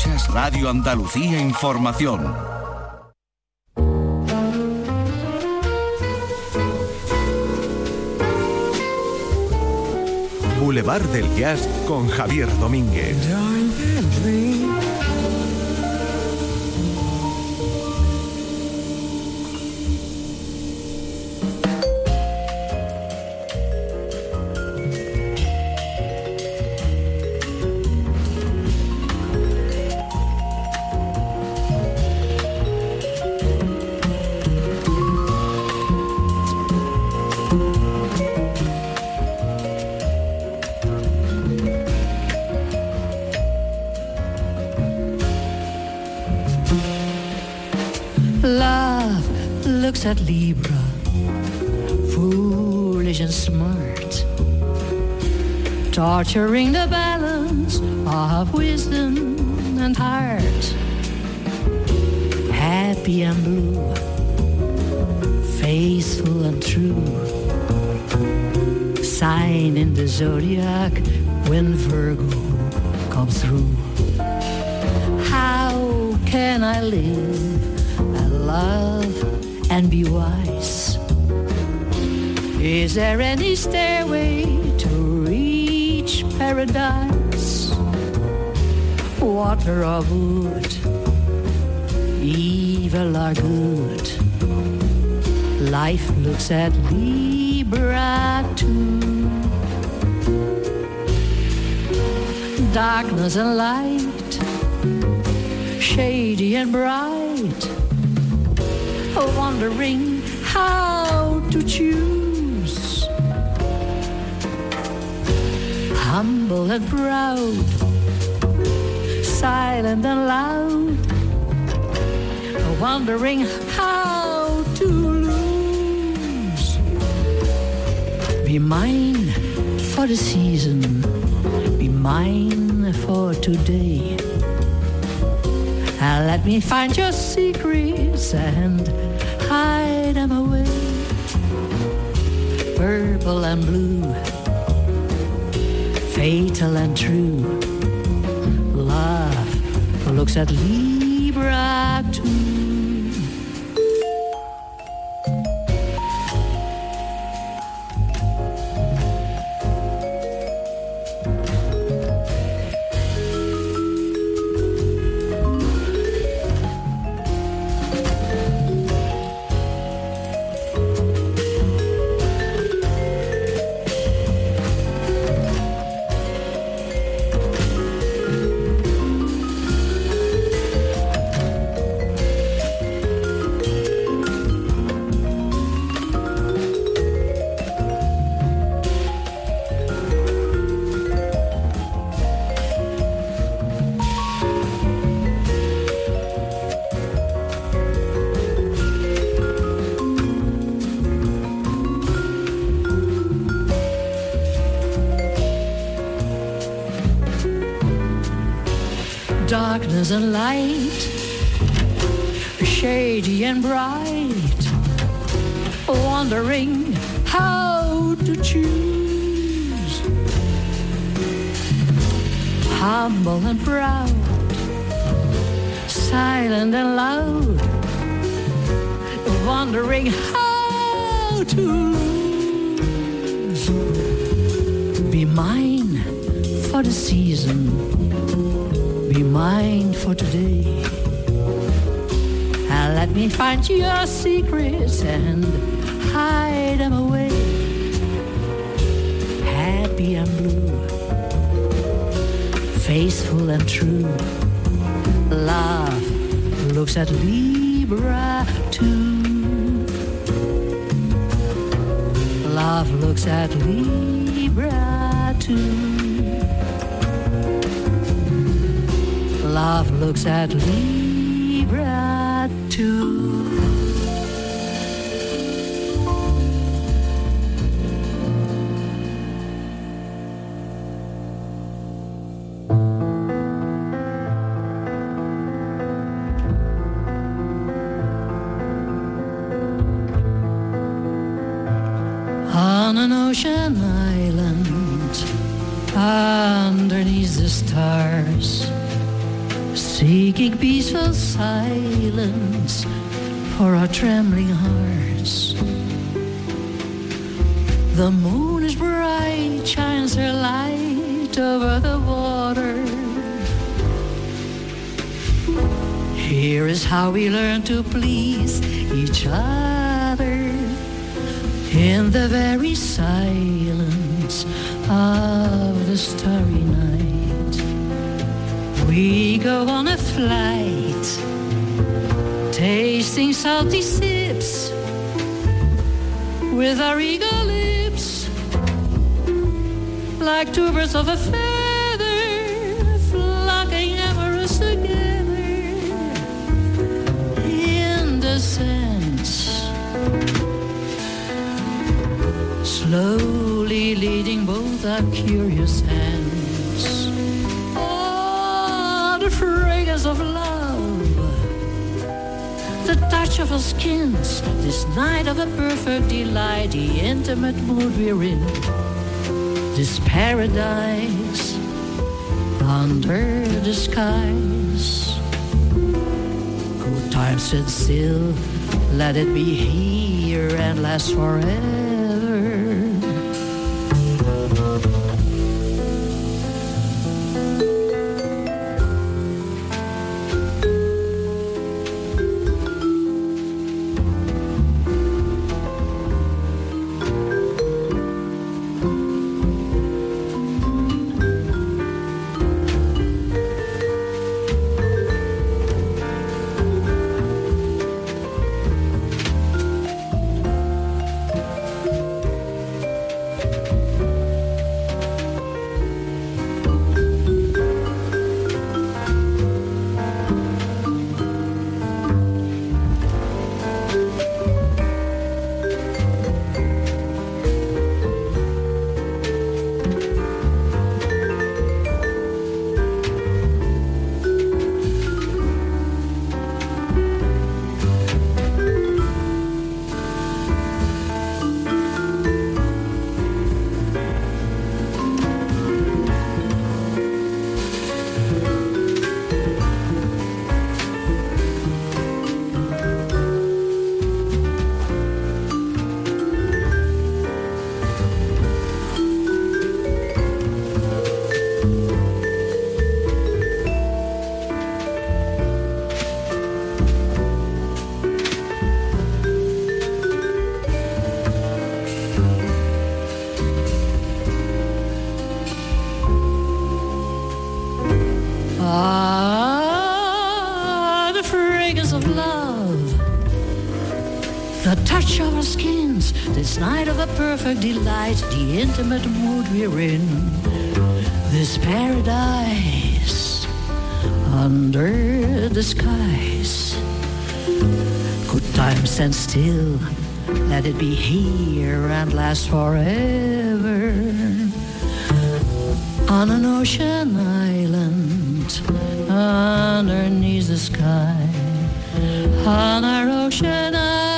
Escuchas Radio Andalucía Información. Boulevard del Jazz con Javier Domínguez. Looks at Libra, foolish and smart, torturing the balance of wisdom and heart. Happy and blue, faithful and true. Sign in the zodiac when Virgo comes through. How can I live and love and be wise? Is there any stairway to reach paradise? Water or wood, evil or good. Life looks at Libra too. Darkness and light, shady and bright, wondering how to choose. Humble and proud, silent and loud, wondering how to lose. Be mine for the season, be mine for today. And let me find your secrets and hide them away. Purple and blue, fatal and true. Love looks at Libra too. Darkness and light, shady and bright, wondering how to choose. Humble and proud, silent and loud, wondering how to lose. Be mine for the season be mine for today. And let me find your secrets and hide them away. Happy and blue, faithful and true. Love looks at Libra too. Love looks at Libra too. Love looks at Libra too. Here is how we learn to please each other in the very silence of the starry night. We go on a flight, tasting salty sips with our eager lips, like two birds of a feather, flocking amorous together in the sense, slowly leading both our curious hands. Oh, the fragrance of love, the touch of our skins, this night of a perfect delight, the intimate mood we're in, this paradise under the skies. Times sit still, let it be here and last forever. Perfect delight, the intimate mood we're in, this paradise under the skies. Good time stand still, let it be here and last forever. On an ocean island underneath the sky. On our ocean island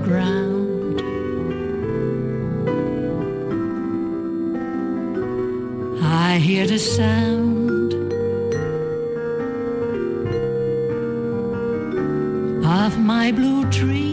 ground. I hear the sound of my blue tree.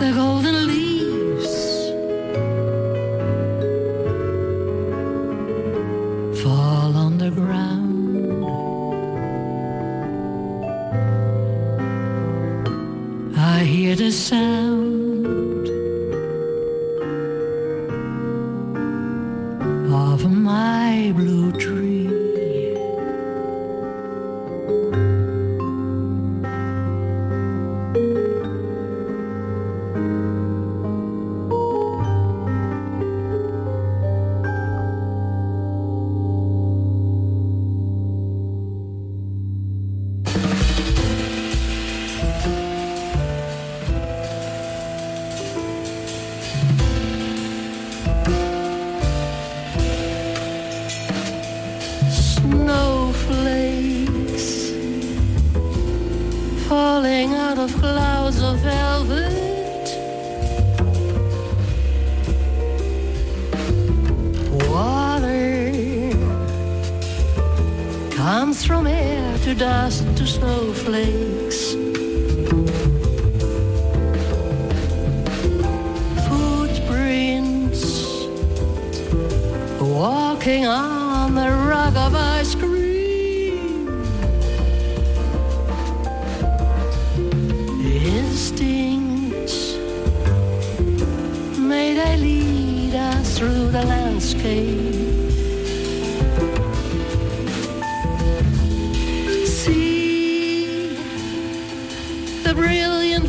the golden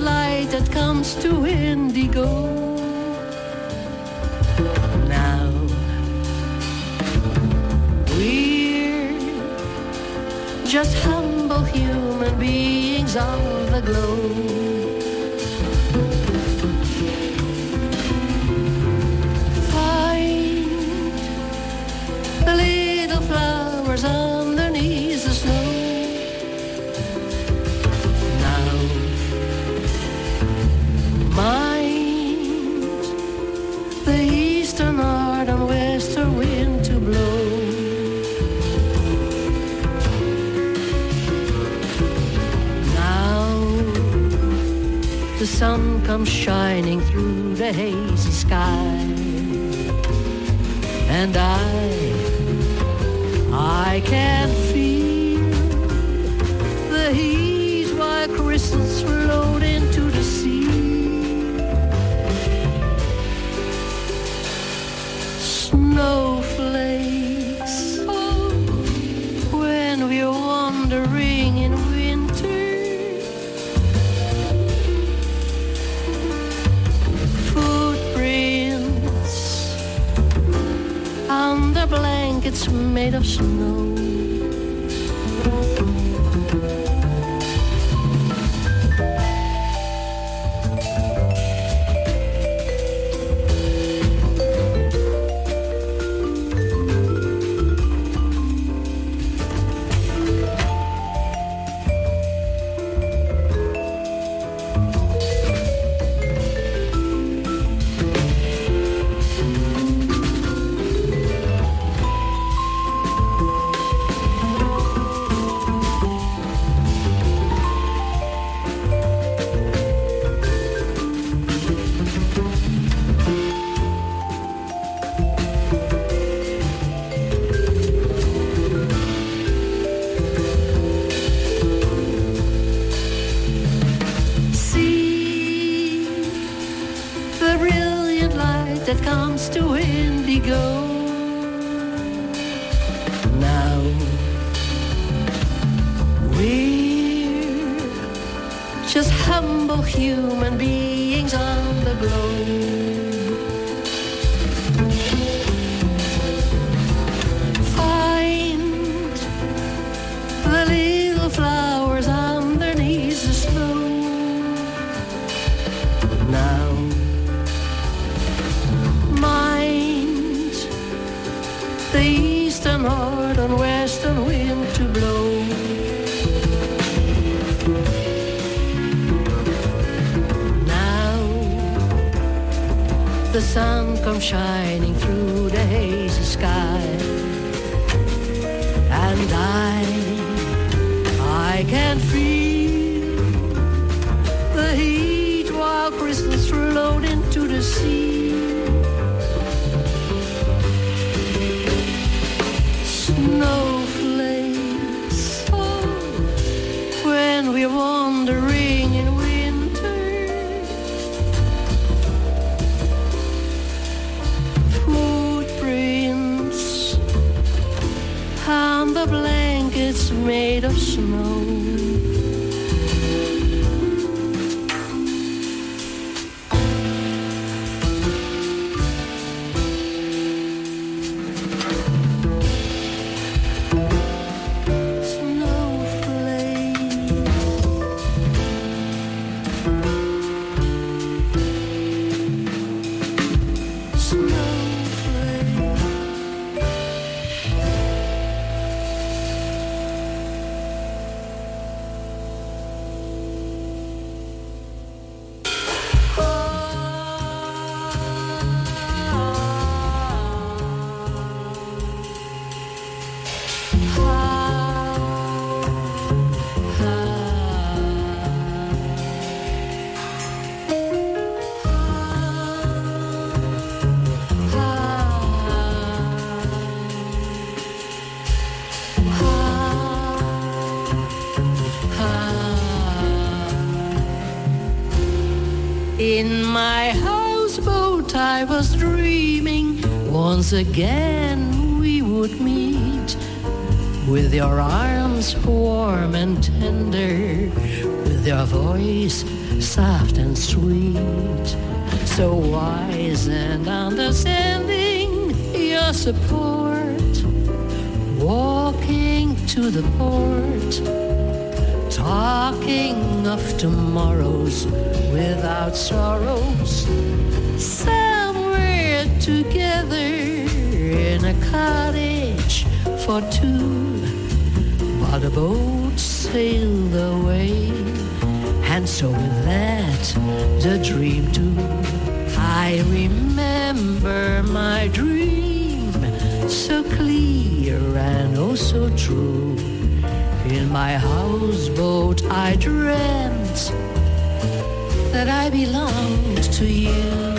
light that comes to indigo. Now we're just humble human beings on the globe. Find the little flowers on sun comes shining through the hazy sky. And I, I can't blankets made of snow. Once again we would meet with your arms warm and tender, with your voice soft and sweet, so wise and understanding your support, walking to the port, talking of tomorrows without sorrows, somewhere together in a cottage for two. But a boat sailed away, and so with that, the dream too. I remember my dream so clear and oh so true. In my houseboat, I dreamt that I belonged to you.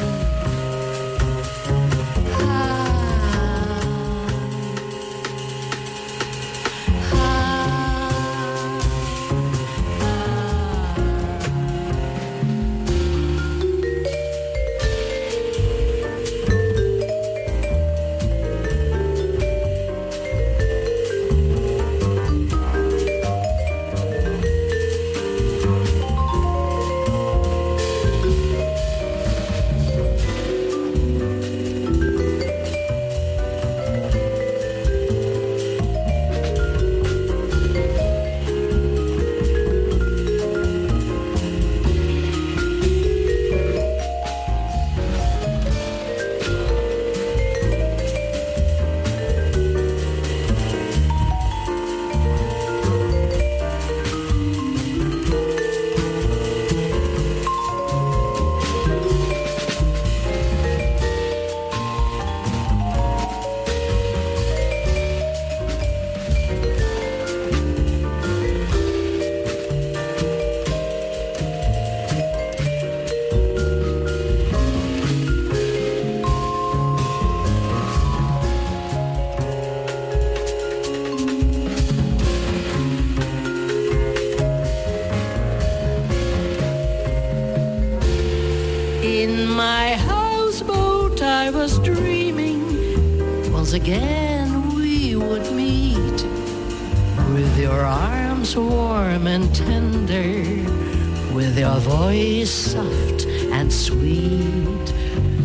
Voice soft and sweet,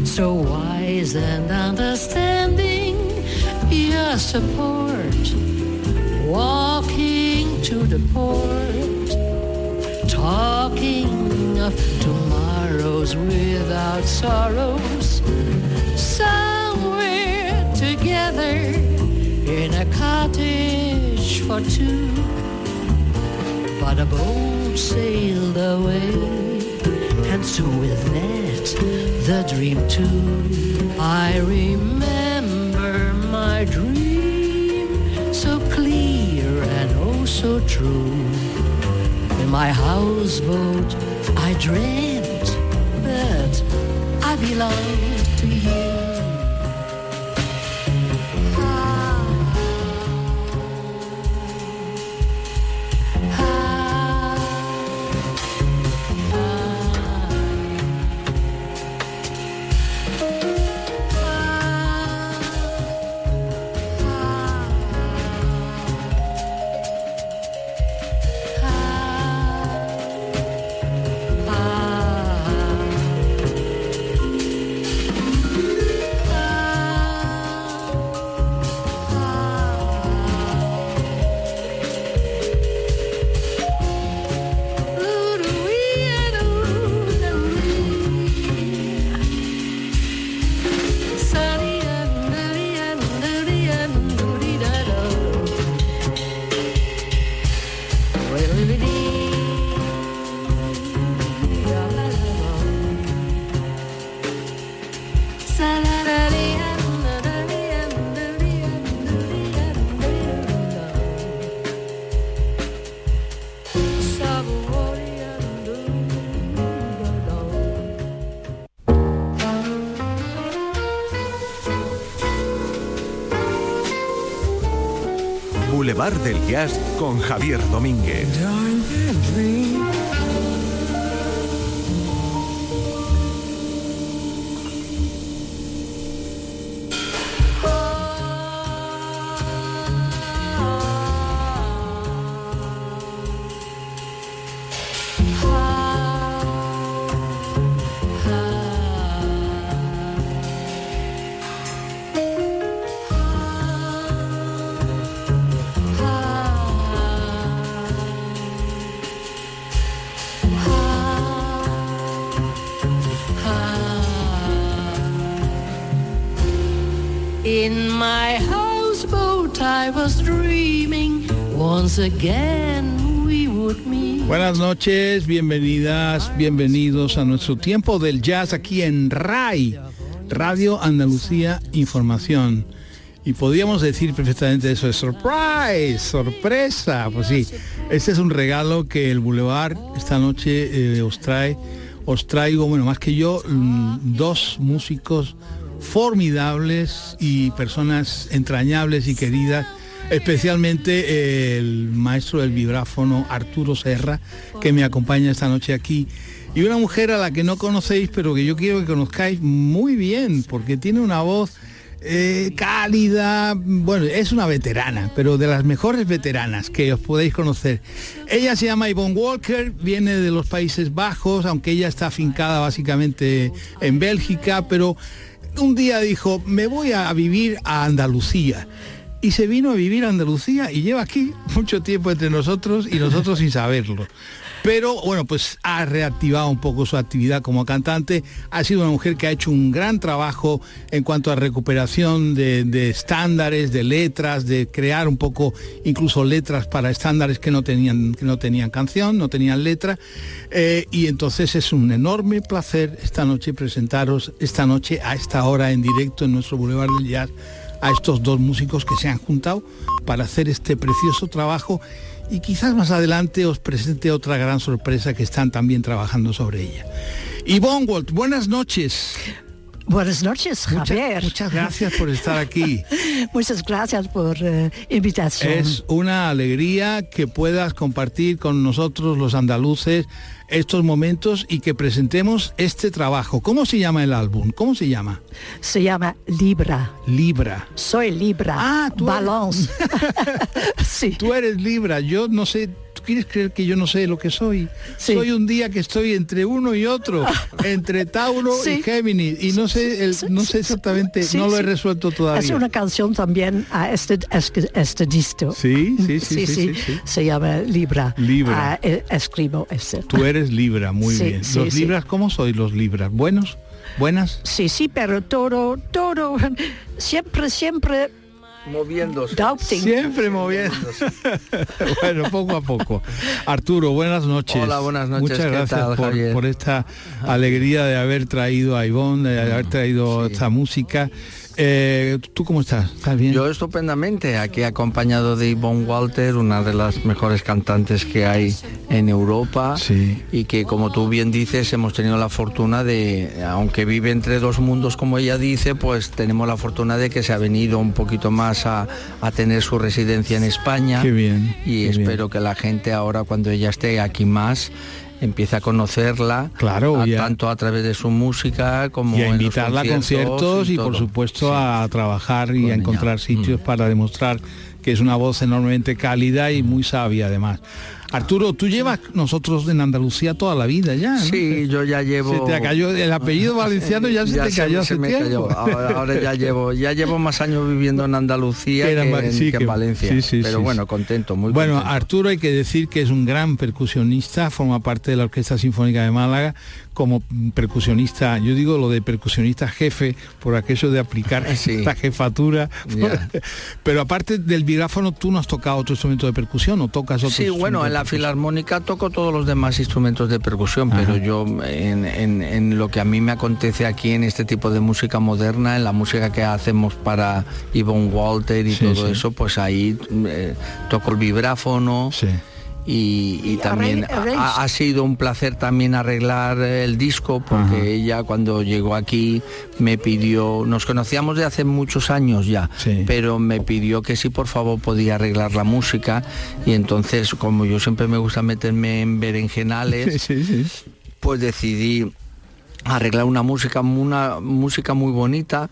so wise and understanding, your support, walking to the port, talking of tomorrows without sorrows, somewhere together in a cottage for two. But a boat sailed away, and so with that, the dream too. I remember my dream so clear and oh so true. In my houseboat, I dreamt that I belonged Del Jazz con Javier Domínguez. Buenas noches, bienvenidas, bienvenidos a nuestro tiempo del jazz aquí en RAI, Radio Andalucía Información. Y podríamos decir perfectamente eso, es surprise, sorpresa. Pues sí, este es un regalo que el Boulevard esta noche eh, os trae. Os traigo, bueno, más que yo, mm, dos músicos formidables y personas entrañables y queridas, especialmente el maestro del vibráfono Arturo Serra, que me acompaña esta noche aquí, y una mujer a la que no conocéis, pero que yo quiero que conozcáis muy bien, porque tiene una voz eh, cálida, bueno, es una veterana, pero de las mejores veteranas que os podéis conocer. Ella se llama Yvonne Walker, viene de los Países Bajos, aunque ella está afincada básicamente en Bélgica, pero un día dijo, me voy a vivir a Andalucía. Y se vino a vivir a Andalucía y lleva aquí mucho tiempo entre nosotros y nosotros sin saberlo. Pero bueno, pues ha reactivado un poco su actividad como cantante. Ha sido una mujer que ha hecho un gran trabajo en cuanto a recuperación de, estándares, de letras, de crear un poco incluso letras para estándares que no tenían, que no tenían canción, no tenían letra. Eh, y entonces es un enorme placer esta noche presentaros esta noche a esta hora en directo en nuestro Boulevard del Jazz a estos dos músicos que se han juntado para hacer este precioso trabajo y quizás más adelante os presente otra gran sorpresa que están también trabajando sobre ella. Yvonne Walt, buenas noches. Buenas noches, Javier. Muchas, gracias por estar aquí. Muchas gracias por uh, invitación. Es una alegría que puedas compartir con nosotros los andaluces estos momentos y que presentemos este trabajo. ¿Cómo se llama el álbum? ¿Cómo se llama? Se llama Libra. Libra. Soy Libra. Ah, tú Balance. sí. Tú eres Libra. Yo no sé quieres creer que yo no sé lo que soy? Soy un día que estoy entre uno y otro, entre Tauro y Géminis, y no sé, el, no sé exactamente, no lo he resuelto todavía. Es una canción también a este, este, este disco. Sí, sí, sí, sí, Se llama Libra. Libra. Ah, e, escribo ese. Tú eres Libra, muy bien. ¿Los Libras cómo sois los Libras? ¿Buenos? ¿Buenas? Sí, sí, pero todo, todo, siempre, siempre moviéndose. Siempre moviéndose. bueno, poco a poco. Arturo, buenas noches. Hola, buenas noches. Muchas gracias por, esta alegría de haber traído a Ivonne, de haber traído esta música. Eh, ¿Tú cómo estás? ¿Estás bien? Yo estupendamente, aquí acompañado de Yvonne Walter, una de las mejores cantantes que hay en Europa sí. y que como tú bien dices hemos tenido la fortuna de, aunque vive entre dos mundos como ella dice, pues tenemos la fortuna de que se ha venido un poquito más a, tener su residencia en España. Qué bien. Y espero que la gente ahora cuando ella esté aquí más empieza a conocerla claro tanto a través de su música como y a invitarla a conciertos y, por supuesto a trabajar y a encontrar sitios mm. para demostrar que es una voz enormemente cálida y muy sabia además Arturo, tú llevas nosotros en Andalucía toda la vida ya. Sí, yo ya llevo. Se te cayó el apellido valenciano ya, se te cayó hace tiempo. Ahora, ya llevo, ya llevo más años viviendo en Andalucía que, en, Valencia. Pero bueno, contento, muy Bueno, Arturo hay que decir que es un gran percusionista, forma parte de la Orquesta Sinfónica de Málaga como percusionista, yo digo lo de percusionista jefe por aquello de aplicar esta jefatura. Pero aparte del vibráfono, tú no has tocado otro instrumento de percusión o tocas otro Sí, bueno, en la filarmónica toco todos los demás instrumentos de percusión, pero yo en, lo que a mí me acontece aquí en este tipo de música moderna, en la música que hacemos para Yvonne Walter y todo eso, pues ahí eh, toco el vibráfono y, también ha, sido un placer también arreglar el disco porque ella cuando llegó aquí me pidió, nos conocíamos de hace muchos años ya, pero me pidió que si por favor podía arreglar la música. Y entonces como yo siempre me gusta meterme en berenjenales, pues decidí arreglar una música, una música muy bonita,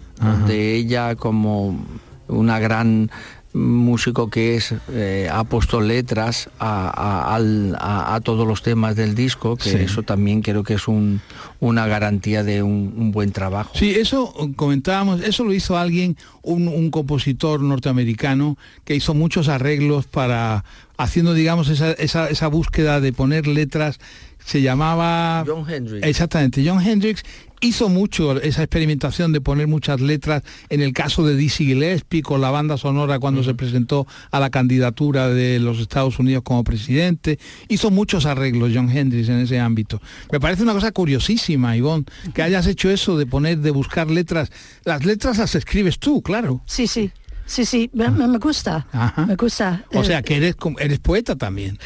de ella como una gran músico que es eh, ha puesto letras a, todos los temas del disco, que eso también creo que es una garantía de un, buen trabajo. Sí, eso comentábamos, eso lo hizo alguien, un, compositor norteamericano que hizo muchos arreglos para, haciendo digamos esa, esa búsqueda de poner letras se llamaba John Hendrix. Exactamente, John Hendrix hizo mucho esa experimentación de poner muchas letras en el caso de Dizzy Gillespie con la banda sonora cuando se presentó a la candidatura de los Estados Unidos como presidente. Hizo muchos arreglos John Hendrix en ese ámbito. Me parece una cosa curiosísima, Ivonne, que hayas hecho eso de poner, de buscar letras. Las letras las escribes tú, claro. Sí, sí. Sí, sí, me, gusta. Me gusta. O sea, que eres, eres poeta también.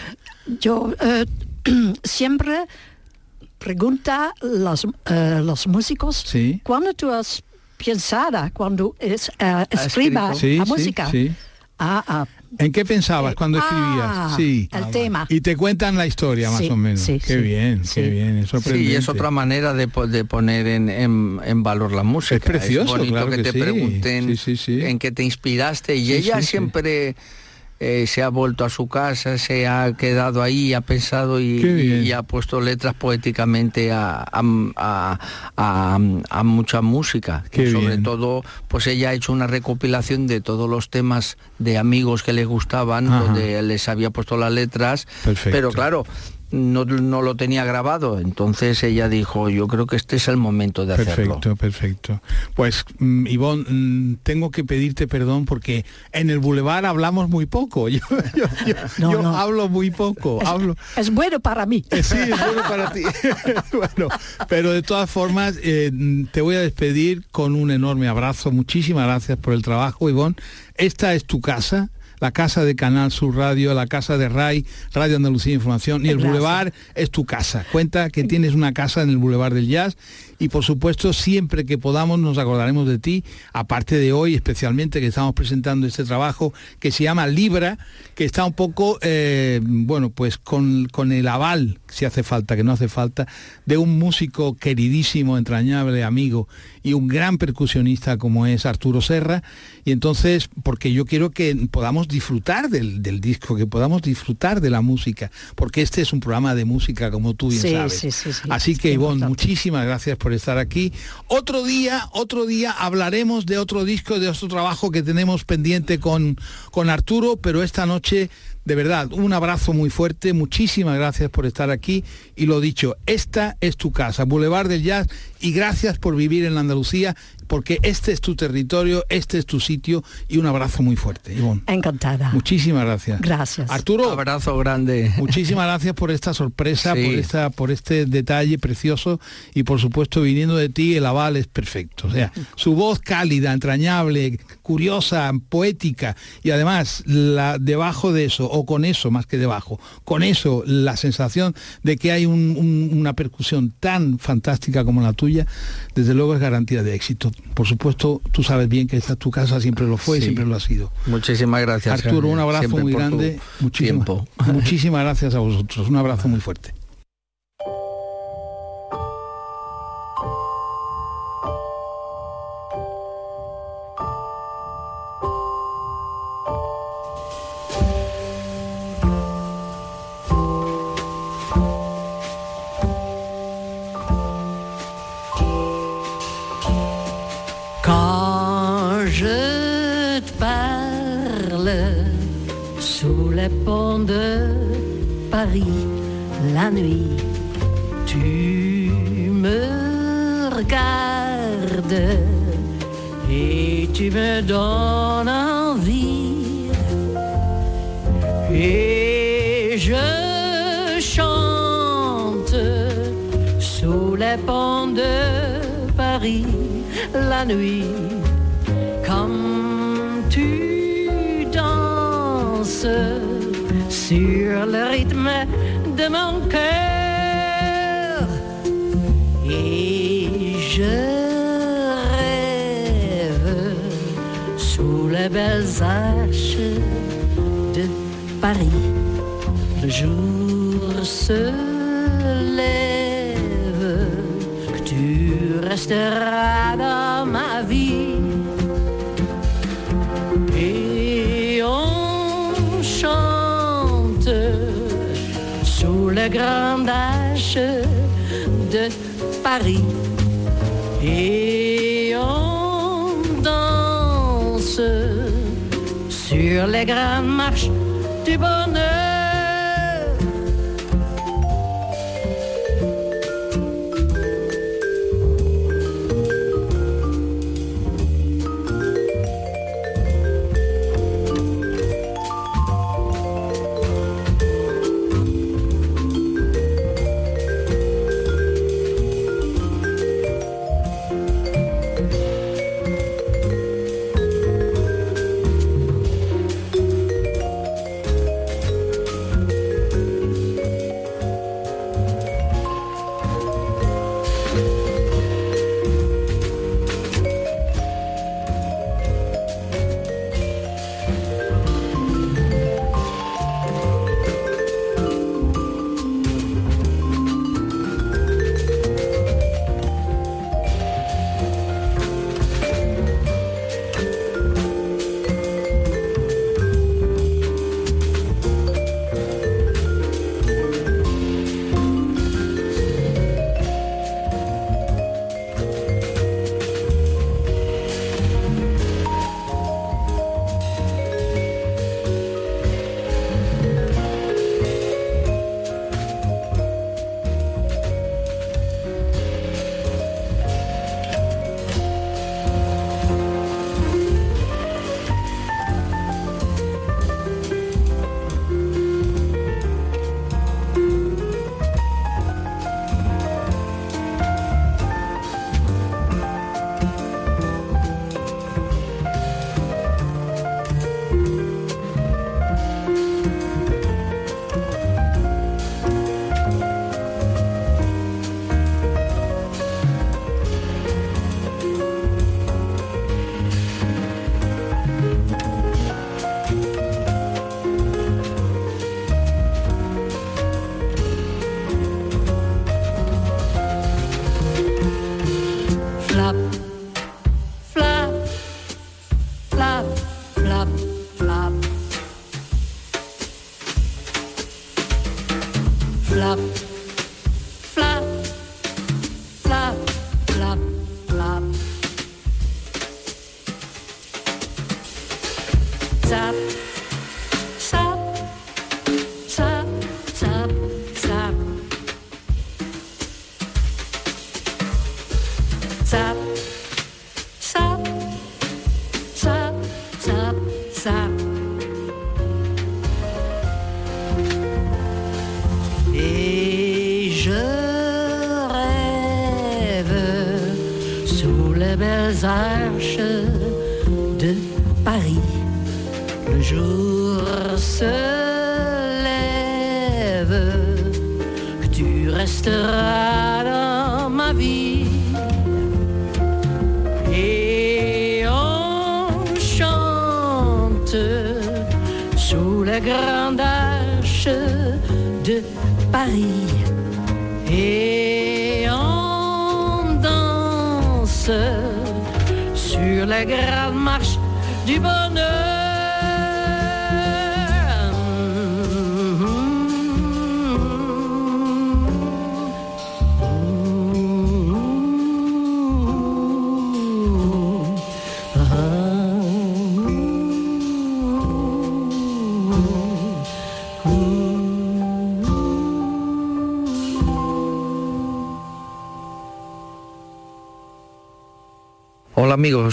Yo eh, siempre pregunta los, eh, los músicos cuando tú has pensado cuando es, uh, escriba la música. Ah, ah. ¿En qué pensabas cuando escribías? Ah, sí. El tema. Y te cuentan la historia más o menos. qué bien, qué bien, es Sí, es otra manera de, de poner en, en, valor la música. Es precioso, bonito claro que, te pregunten en qué te inspiraste y ella siempre eh, se ha vuelto a su casa, se ha quedado ahí, ha pensado y, ha puesto letras poéticamente a, a, mucha música. sobre todo, pues ella ha hecho una recopilación de todos los temas de amigos que le gustaban, donde les había puesto las letras. Pero claro, no, no, lo tenía grabado, entonces ella dijo, yo creo que este es el momento de hacerlo. Perfecto, perfecto. Pues, mm, Ivonne, mm, tengo que pedirte perdón porque en el Boulevard hablamos muy poco. Yo, hablo muy poco. Es, hablo... es bueno para mí. Eh, sí, es bueno para ti. bueno, pero de todas formas, eh, te voy a despedir con un enorme abrazo. Muchísimas gracias por el trabajo, Ivonne. Esta es tu casa la casa de Canal Sur Radio, la casa de RAI, Radio Andalucía Información, y el Boulevard es tu casa. Cuenta que tienes una casa en el Boulevard del Jazz y por supuesto siempre que podamos nos acordaremos de ti, aparte de hoy especialmente que estamos presentando este trabajo que se llama Libra, que está un poco, eh, bueno, pues con, con el aval, si hace falta, que no hace falta, de un músico queridísimo, entrañable, amigo y un gran percusionista como es Arturo Serra. Y entonces, porque yo quiero que podamos disfrutar del, disco, que podamos disfrutar de la música, porque este es un programa de música, como tú bien sabes. Así que, Ivonne, muchísimas gracias por estar aquí. Otro día, otro día hablaremos de otro disco, de otro trabajo que tenemos pendiente con, con Arturo, pero esta noche de verdad, un abrazo muy fuerte, muchísimas gracias por estar aquí y lo dicho, esta es tu casa, Boulevard del Jazz, y gracias por vivir en Andalucía porque este es tu territorio, este es tu sitio y un abrazo muy fuerte. Encantada. Muchísimas gracias. Gracias. Arturo. Un abrazo grande. Muchísimas gracias por esta sorpresa, por, esta, por este detalle precioso y por supuesto viniendo de ti el aval es perfecto. O sea, su voz cálida, entrañable, curiosa, poética y además la, debajo de eso, o con eso más que debajo, con eso la sensación de que hay una percusión tan fantástica como la tuya, desde luego es garantía de éxito por supuesto, tú sabes bien que esta tu casa siempre lo fue y siempre lo ha sido. Muchísimas gracias. Arturo, un abrazo muy grande. Muchísimas, muchísimas gracias a vosotros. Un abrazo muy fuerte. La nuit. Tu me regardes et tu me donnes envie. Et je chante sous les ponts de Paris la nuit comme tu danses sur le rythme de mon cœur. Et je rêve sous les belles arches de Paris. Le jour se lève, que tu resteras dans le grand de Paris. Et on danse sur les grandes marches du bonheur.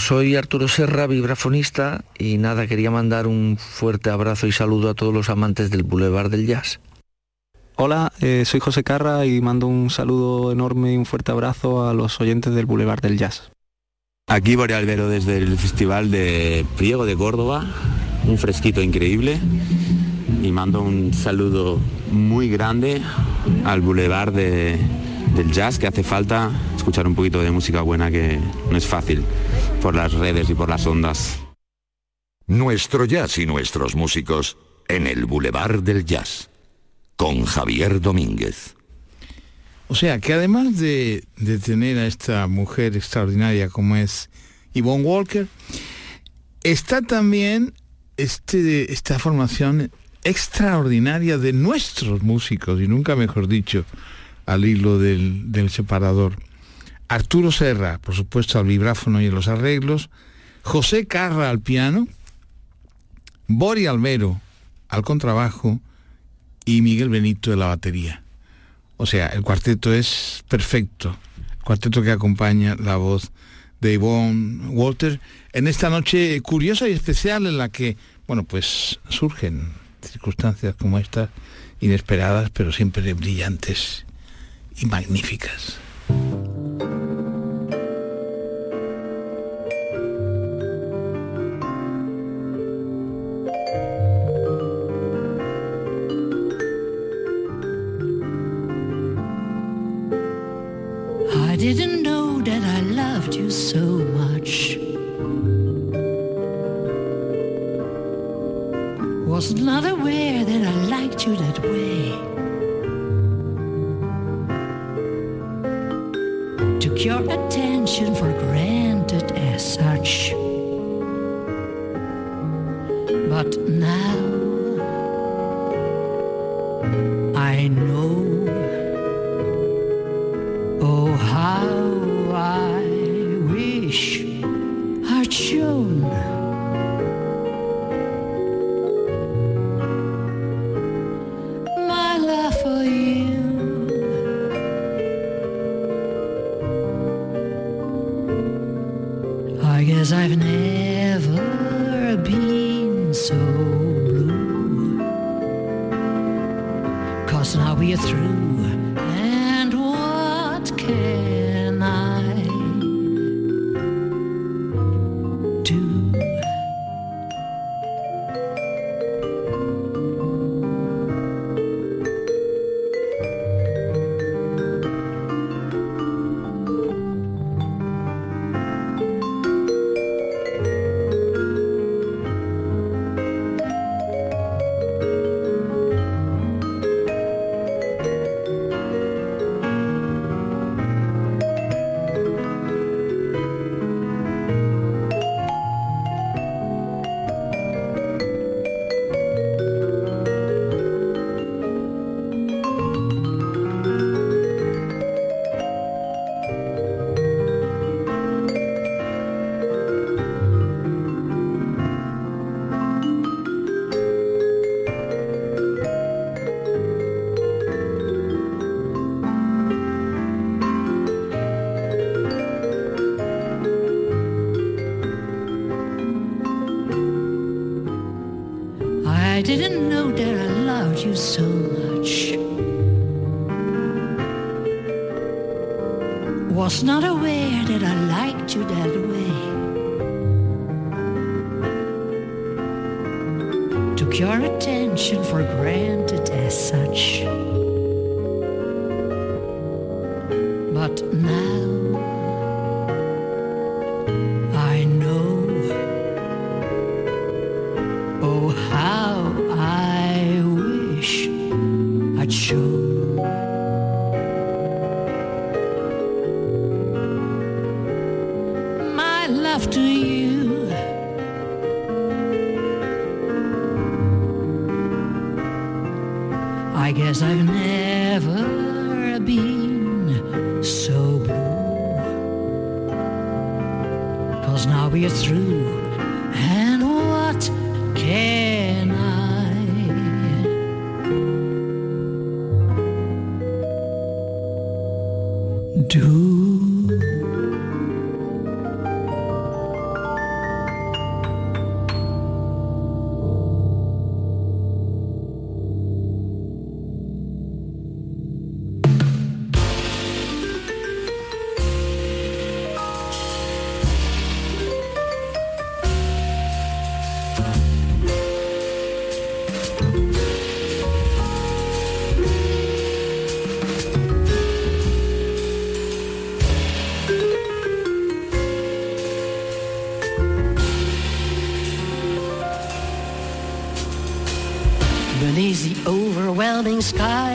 Soy Arturo Serra, vibrafonista y nada, quería mandar un fuerte abrazo y saludo a todos los amantes del Boulevard del Jazz. Hola, eh, soy José Carra y mando un saludo enorme y un fuerte abrazo a los oyentes del Boulevard del Jazz. Aquí Boreal Albero desde el Festival de Priego de Córdoba, un fresquito increíble y mando un saludo muy grande al Boulevard de- del Jazz que hace falta escuchar un poquito de música buena que no es fácil por las redes y por las ondas. Nuestro jazz y nuestros músicos en el Boulevard del Jazz. Con Javier Domínguez. O sea, que además de, de tener a esta mujer extraordinaria como es Yvonne Walker, está también este, esta formación extraordinaria de nuestros músicos, y nunca mejor dicho, al hilo del, del separador. Arturo Serra, por supuesto, al vibráfono y en los arreglos, José Carra al piano, Bori Almero al contrabajo y Miguel Benito de la batería. O sea, el cuarteto es perfecto. Cuarteto que acompaña la voz de Yvonne Walter en esta noche curiosa y especial en la que, bueno, pues surgen circunstancias como estas, inesperadas, pero siempre brillantes y magníficas. Didn't know that I loved you so much. Was not aware that I liked you that way. Took your attention for granted as such. But now I know. out. Was not aware that I liked you that way. Took your attention for granted as such.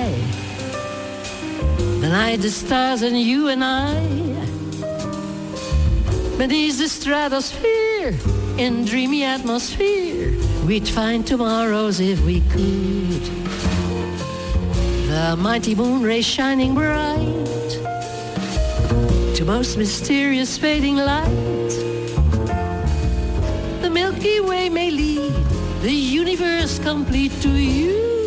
Sky, the night, the stars, and you and I. Beneath the stratosphere, in dreamy atmosphere, we'd find tomorrows if we could. The mighty moon rays shining bright, to most mysterious fading light. The Milky Way may lead the universe complete to you.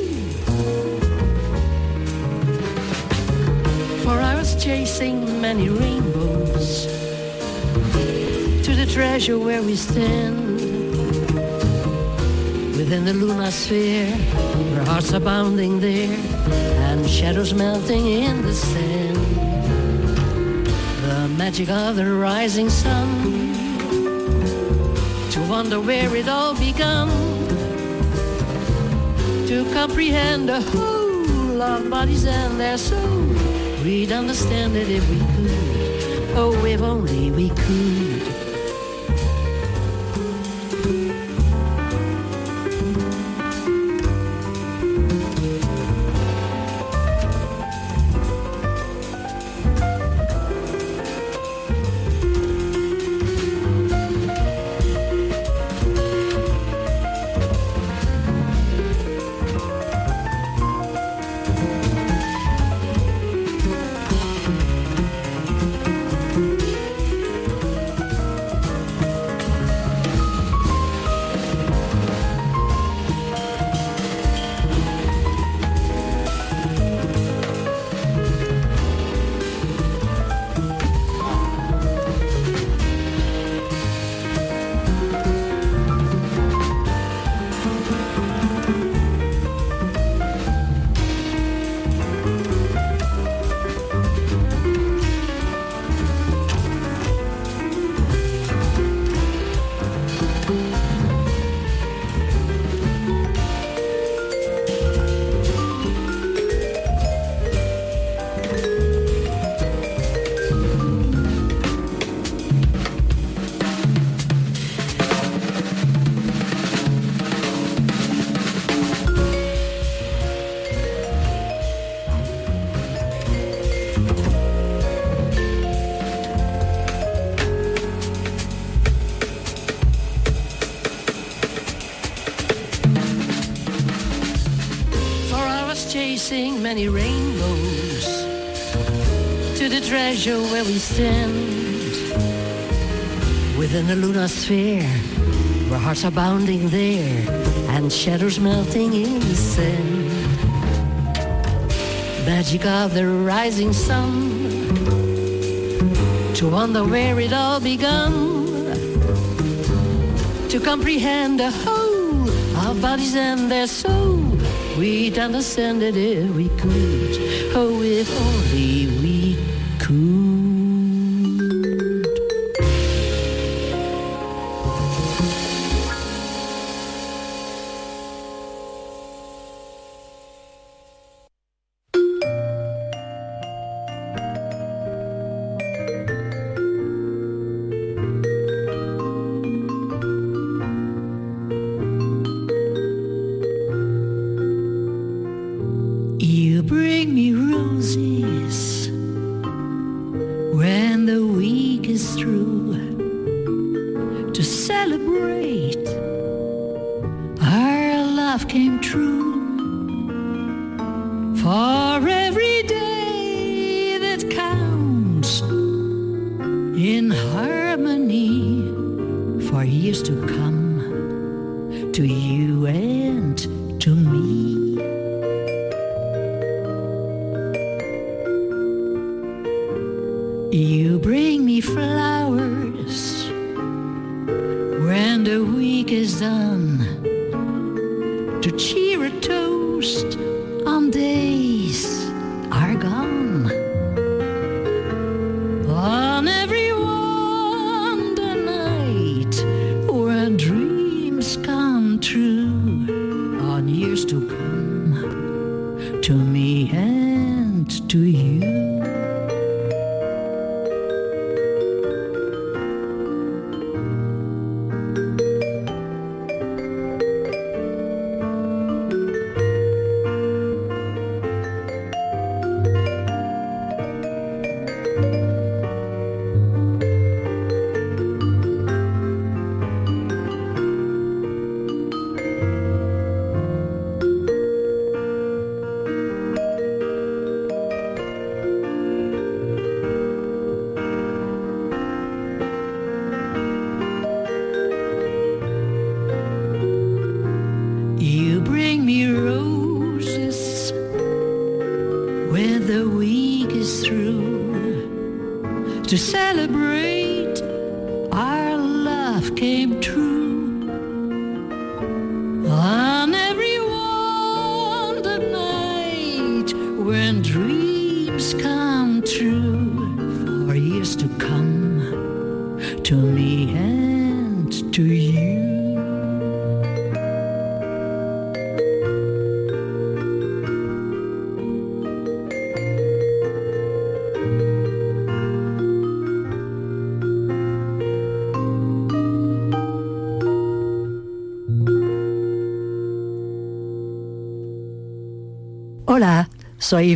For I was chasing many rainbows to the treasure where we stand. Within the lunar sphere, where hearts are bounding there, and shadows melting in the sand. The magic of the rising sun to wonder where it all began to comprehend the whole of bodies and their soul. We'd understand it if we could, oh, if only we could. measure where we stand within the lunar sphere, where hearts are bounding there and shadows melting in the sand. Magic of the rising sun, to wonder where it all began, to comprehend the whole of bodies and their soul. We'd understand it if we could. Oh, if only we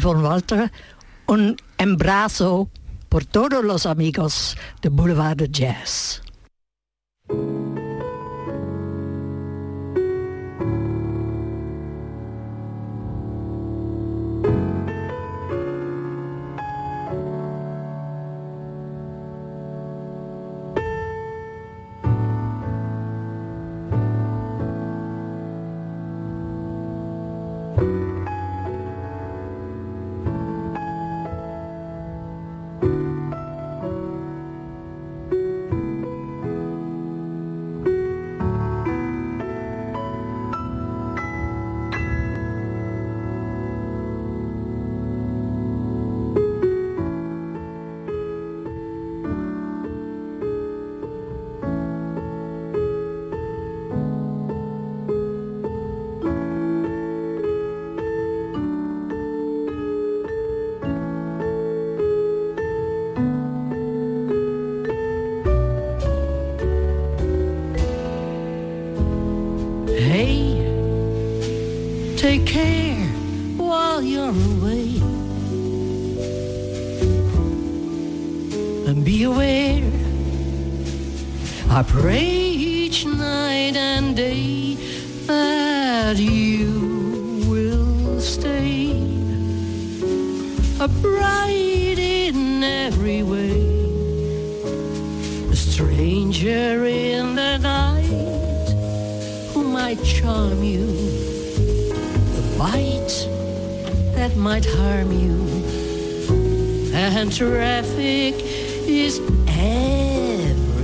Walter, un embrazo por todos los amigos de Boulevard de Jazz. came might harm you. And traffic is everywhere.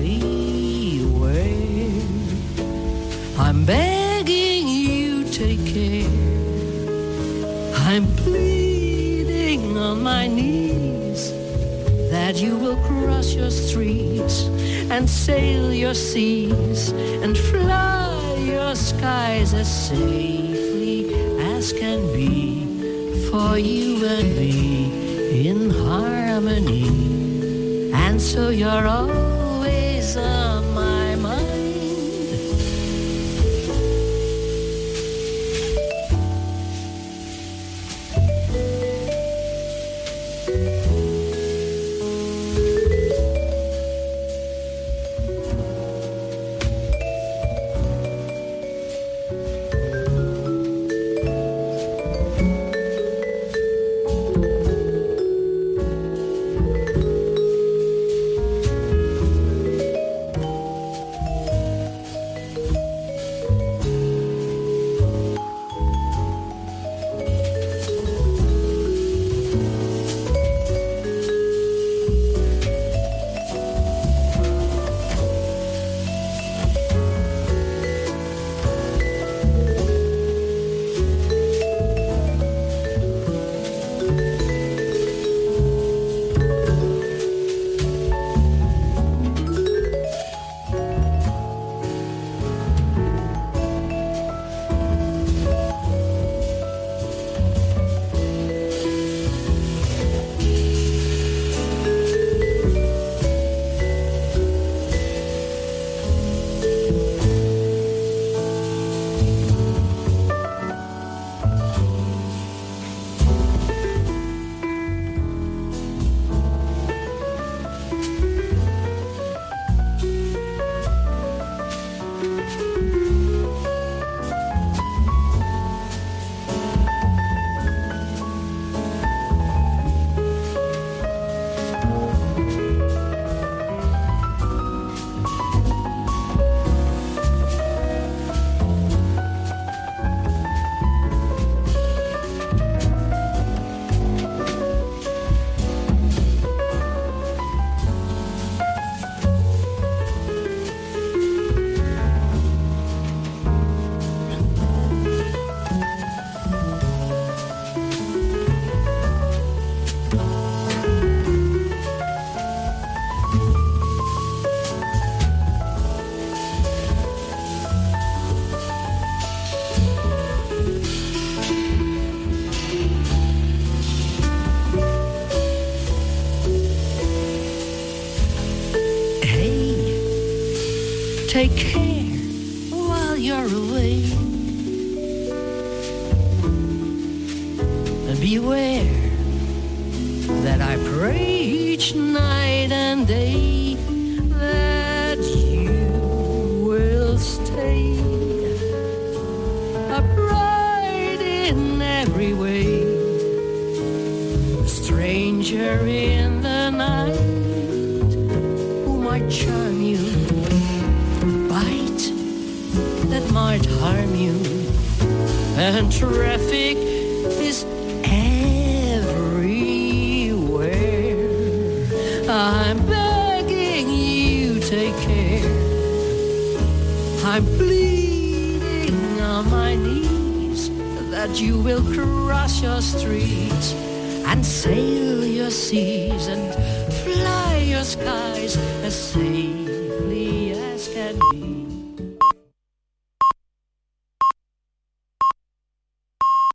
I'm begging you, take care. I'm pleading on my knees that you will cross your streets and sail your seas and fly your skies as safely as can be for you and me in harmony. And so you're all. take